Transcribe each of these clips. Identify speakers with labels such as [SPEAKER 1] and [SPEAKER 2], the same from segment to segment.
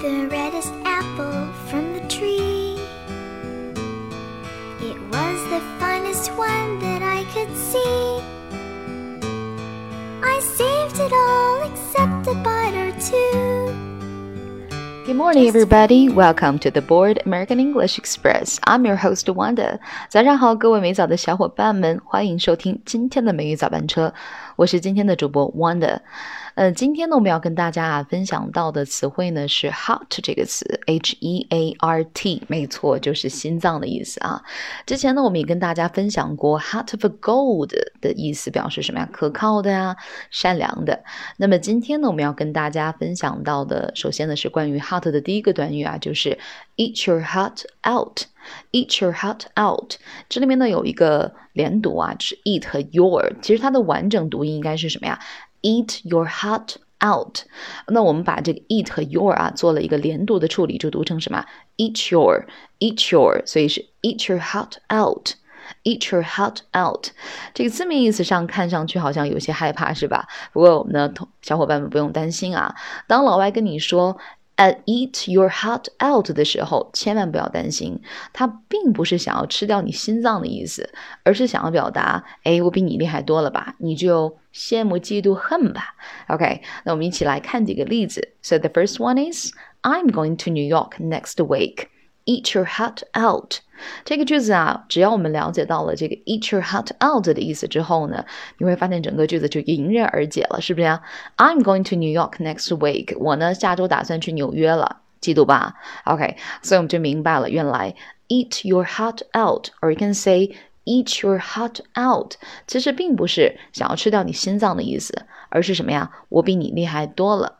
[SPEAKER 1] the reddest apple from the tree. It was the finest one that I could see. I saved it all except a bite or two.
[SPEAKER 2] Good morning, everybody. Welcome to the Board American English Express. I'm your host Wanda. 早上好，各位美早的小伙伴们，欢迎收听今天的美语早班车。 我是今天的主播 Wanda。呃，今天呢，我们要跟大家啊分享到的词汇呢是 heart 这个词，H E A R T，没错，就是心脏的意思啊。之前呢，我们也跟大家分享过 heart of gold 的意思，表示什么呀？可靠的呀，善良的。那么今天呢，我们要跟大家分享到的，首先呢是关于 heart 的第一个短语啊，就是 eat your heart out。Eat your heart out，这里面呢有一个连读啊，就是 eat 和 your，其实它的完整读音应该是什么呀？Eat your heart out。那我们把这个 eat 和 your 啊做了一个连读的处理，就读成什么？Eat your, eat your，所以是 eat your heart out。Eat your heart out，这个字面意思上看上去好像有些害怕，是吧？不过我们的小伙伴们不用担心啊。当老外跟你说 at eat your heart out 的时候，千万不要担心，他并不是想要吃掉你心脏的意思，而是想要表达，哎，我比你厉害多了吧？你就。羡慕、嫉妒、恨吧。OK，那我们一起来看几个例子。So the first one is I'm going to New York next week. Eat your heart out。这个句子啊，只要我们了解到了这个 eat your heart out 的意思之后呢，你会发现整个句子就迎刃而解了，是不是呀？I'm going to New York next week。我呢，下周打算去纽约了，记住吧？OK，所以我们就明白了，原来 eat your heart out，or you can say Eat your heart out，其实并不是想要吃掉你心脏的意思，而是什么呀？我比你厉害多了，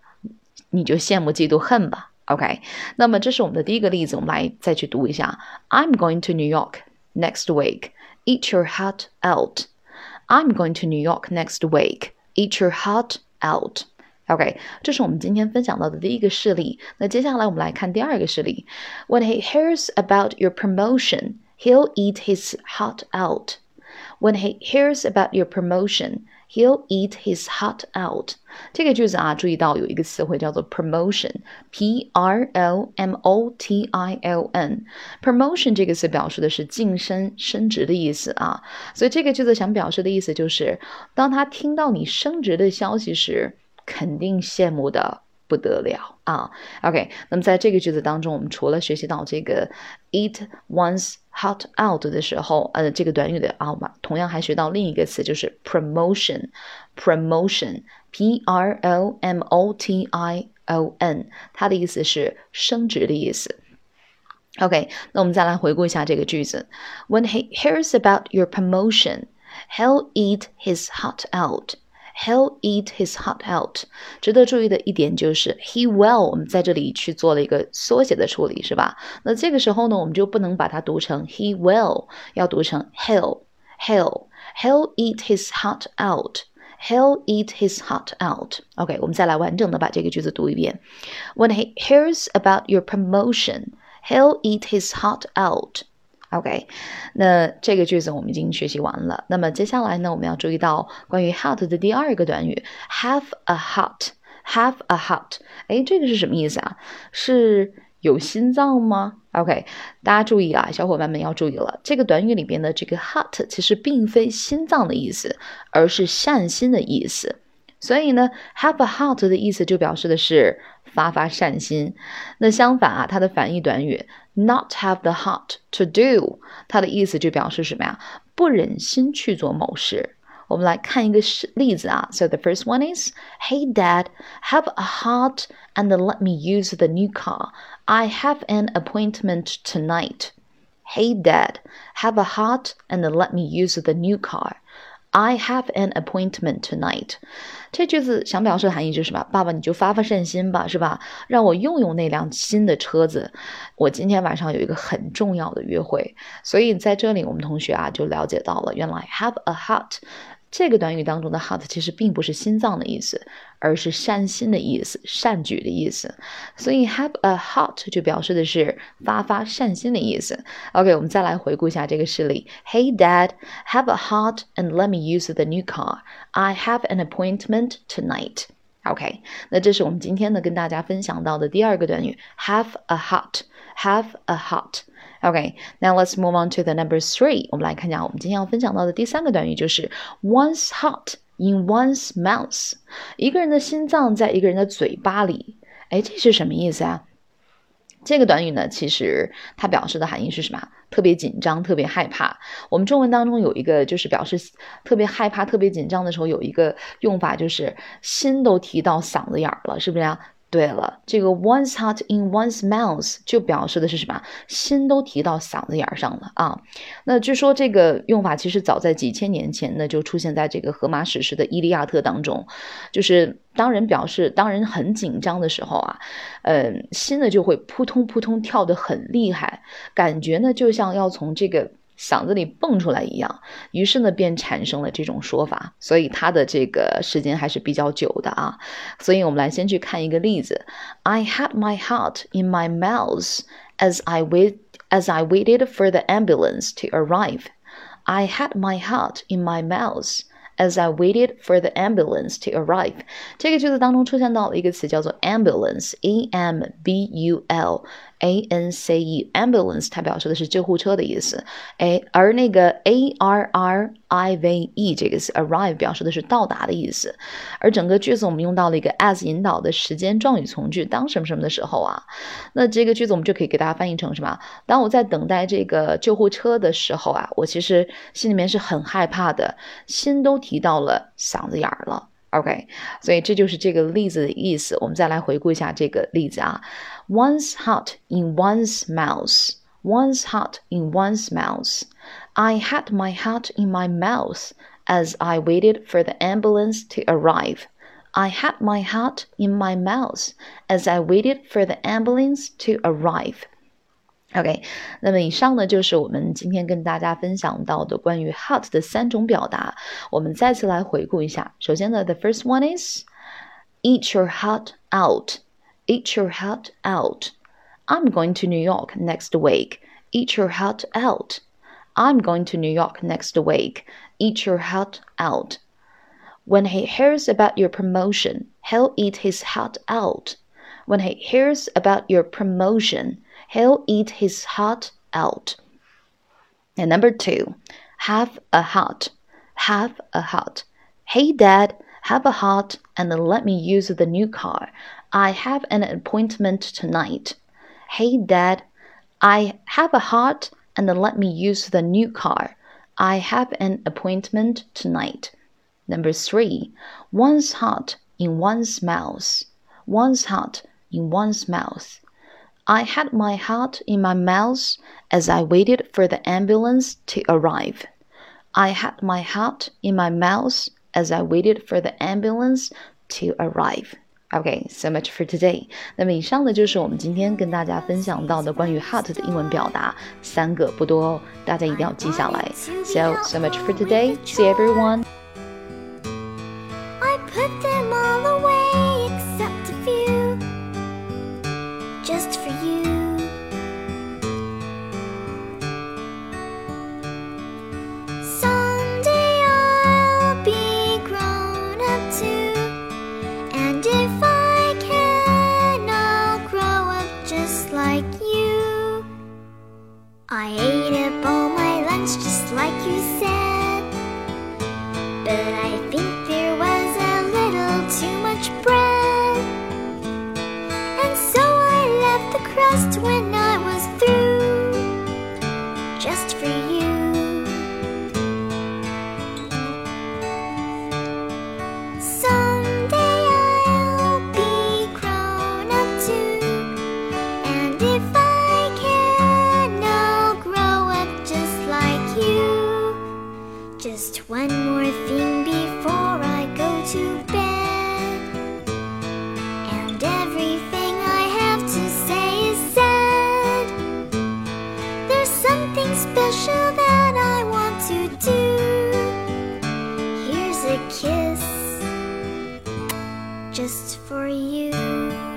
[SPEAKER 2] 你就羡慕嫉妒恨吧。OK，那么这是我们的第一个例子，我们来再去读一下。I'm going to New York next week. Eat your heart out. I'm going to New York next week. Eat your heart out. OK，这是我们今天分享到的第一个事例。那接下来我们来看第二个事例。When he hears about your promotion. He'll eat his heart out. When he hears about your promotion, he'll eat his heart out. 这个句子啊，注意到有一个词汇叫做 promotion，p r o m o t i o n。promotion 这个词表示的是晋升、升职的意思啊，所以这个句子想表示的意思就是，当他听到你升职的消息时，肯定羡慕的。不得了啊！OK，那么在这个句子当中，我们除了学习到这个 eat one's heart out 的时候，呃，这个短语的啊嘛，同样还学到另一个词，就是 promotion，promotion，p r o m o t i o n，它的意思是升职的意思。OK，那我们再来回顾一下这个句子：When he hears about your promotion, he'll eat his heart out. He'll eat his heart out。值得注意的一点就是 he will，我们在这里去做了一个缩写的处理，是吧？那这个时候呢，我们就不能把它读成 he will，要读成 he'll。He'll he'll eat his heart out. He'll eat his heart out. OK，我们再来完整的把这个句子读一遍。When he hears about your promotion, he'll eat his heart out. OK，那这个句子我们已经学习完了。那么接下来呢，我们要注意到关于 heart 的第二个短语，have a heart，have a heart。哎，这个是什么意思啊？是有心脏吗？OK，大家注意啊，小伙伴们要注意了，这个短语里边的这个 heart 其实并非心脏的意思，而是善心的意思。所以呢，have a heart 的意思就表示的是发发善心。那相反啊，它的反义短语 not have the heart to do，它的意思就表示什么呀？不忍心去做某事。我们来看一个例子啊。So the first one is, Hey Dad, have a heart and let me use the new car. I have an appointment tonight. Hey Dad, have a heart and let me use the new car. I have an appointment tonight。这句子想表示的含义就是什么？爸爸，你就发发善心吧，是吧？让我用用那辆新的车子。我今天晚上有一个很重要的约会，所以在这里我们同学啊就了解到了，原来 have a heart。这个短语当中的 heart 其实并不是心脏的意思，而是善心的意思、善举的意思。所以 have a heart 就表示的是发发善心的意思。OK，我们再来回顾一下这个事例。Hey Dad, have a heart and let me use the new car. I have an appointment tonight. OK，那这是我们今天呢跟大家分享到的第二个短语，have a heart。Have a heart. OK，now let's move on to the number three. 我们来看一下我们今天要分享到的第三个短语就是 one's heart in one's mouth。一个人的心脏在一个人的嘴巴里。哎，这是什么意思啊？这个短语呢，其实它表示的含义是什么？特别紧张，特别害怕。我们中文当中有一个，就是表示特别害怕、特别紧张的时候，有一个用法，就是心都提到嗓子眼儿了，是不是啊？对了，这个 one's heart in one's mouth 就表示的是什么？心都提到嗓子眼儿上了啊。那据说这个用法其实早在几千年前呢就出现在这个荷马史诗的《伊利亚特》当中，就是当人表示当人很紧张的时候啊，嗯，心呢就会扑通扑通跳得很厉害，感觉呢就像要从这个。嗓子里蹦出来一样，于是呢，便产生了这种说法，所以它的这个时间还是比较久的啊。所以我们来先去看一个例子：I had my heart in my mouth as I wait as I waited for the ambulance to arrive. I had my heart in my mouth as I waited for the ambulance to arrive。这个句子当中出现到了一个词叫做 ambulance，a m b u l。 A N C E，ambulance 它表示的是救护车的意思，哎，而那个 A R R I V E 这个词 arrive 表示的是到达的意思，而整个句子我们用到了一个 as 引导的时间状语从句，当什么什么的时候啊，那这个句子我们就可以给大家翻译成什么？当我在等待这个救护车的时候啊，我其实心里面是很害怕的，心都提到了嗓子眼儿了。OK，所以这就是这个例子的意思。我们再来回顾一下这个例子啊 ：One's heart in one's mouth. One's heart in one's mouth. I had my heart in my mouth as I waited for the ambulance to arrive. I had my heart in my mouth as I waited for the ambulance to arrive. OK，那么以上呢就是我们今天跟大家分享到的关于 heart 的三种表达。我们再次来回顾一下。首先呢，the first one is eat your heart out. Eat your heart out. I'm going to New York next week. Eat your heart out. I'm going to New York next week. Eat your heart out. When he hears about your promotion, he'll eat his heart out. When he hears about your promotion, he'll eat his heart out. And number two, have a heart. Have a heart. Hey, Dad, have a heart and let me use the new car. I have an appointment tonight. Hey, Dad, I have a heart and let me use the new car. I have an appointment tonight. Number three, one's heart in one's mouth. One's heart in one's mouth. I had my heart in my mouth as I waited for the ambulance to arrive. I had my heart in my mouth as I waited for the ambulance to arrive. Okay, so much for today. 那么以上呢就是我们今天跟大家分享到的关于 heart 的英文表达，三个不多哦，大家一定要记下来。So so much for today. See everyone.
[SPEAKER 1] One more thing before I go to bed. And everything I have to say is said. There's something special that I want to do. Here's a kiss just for you.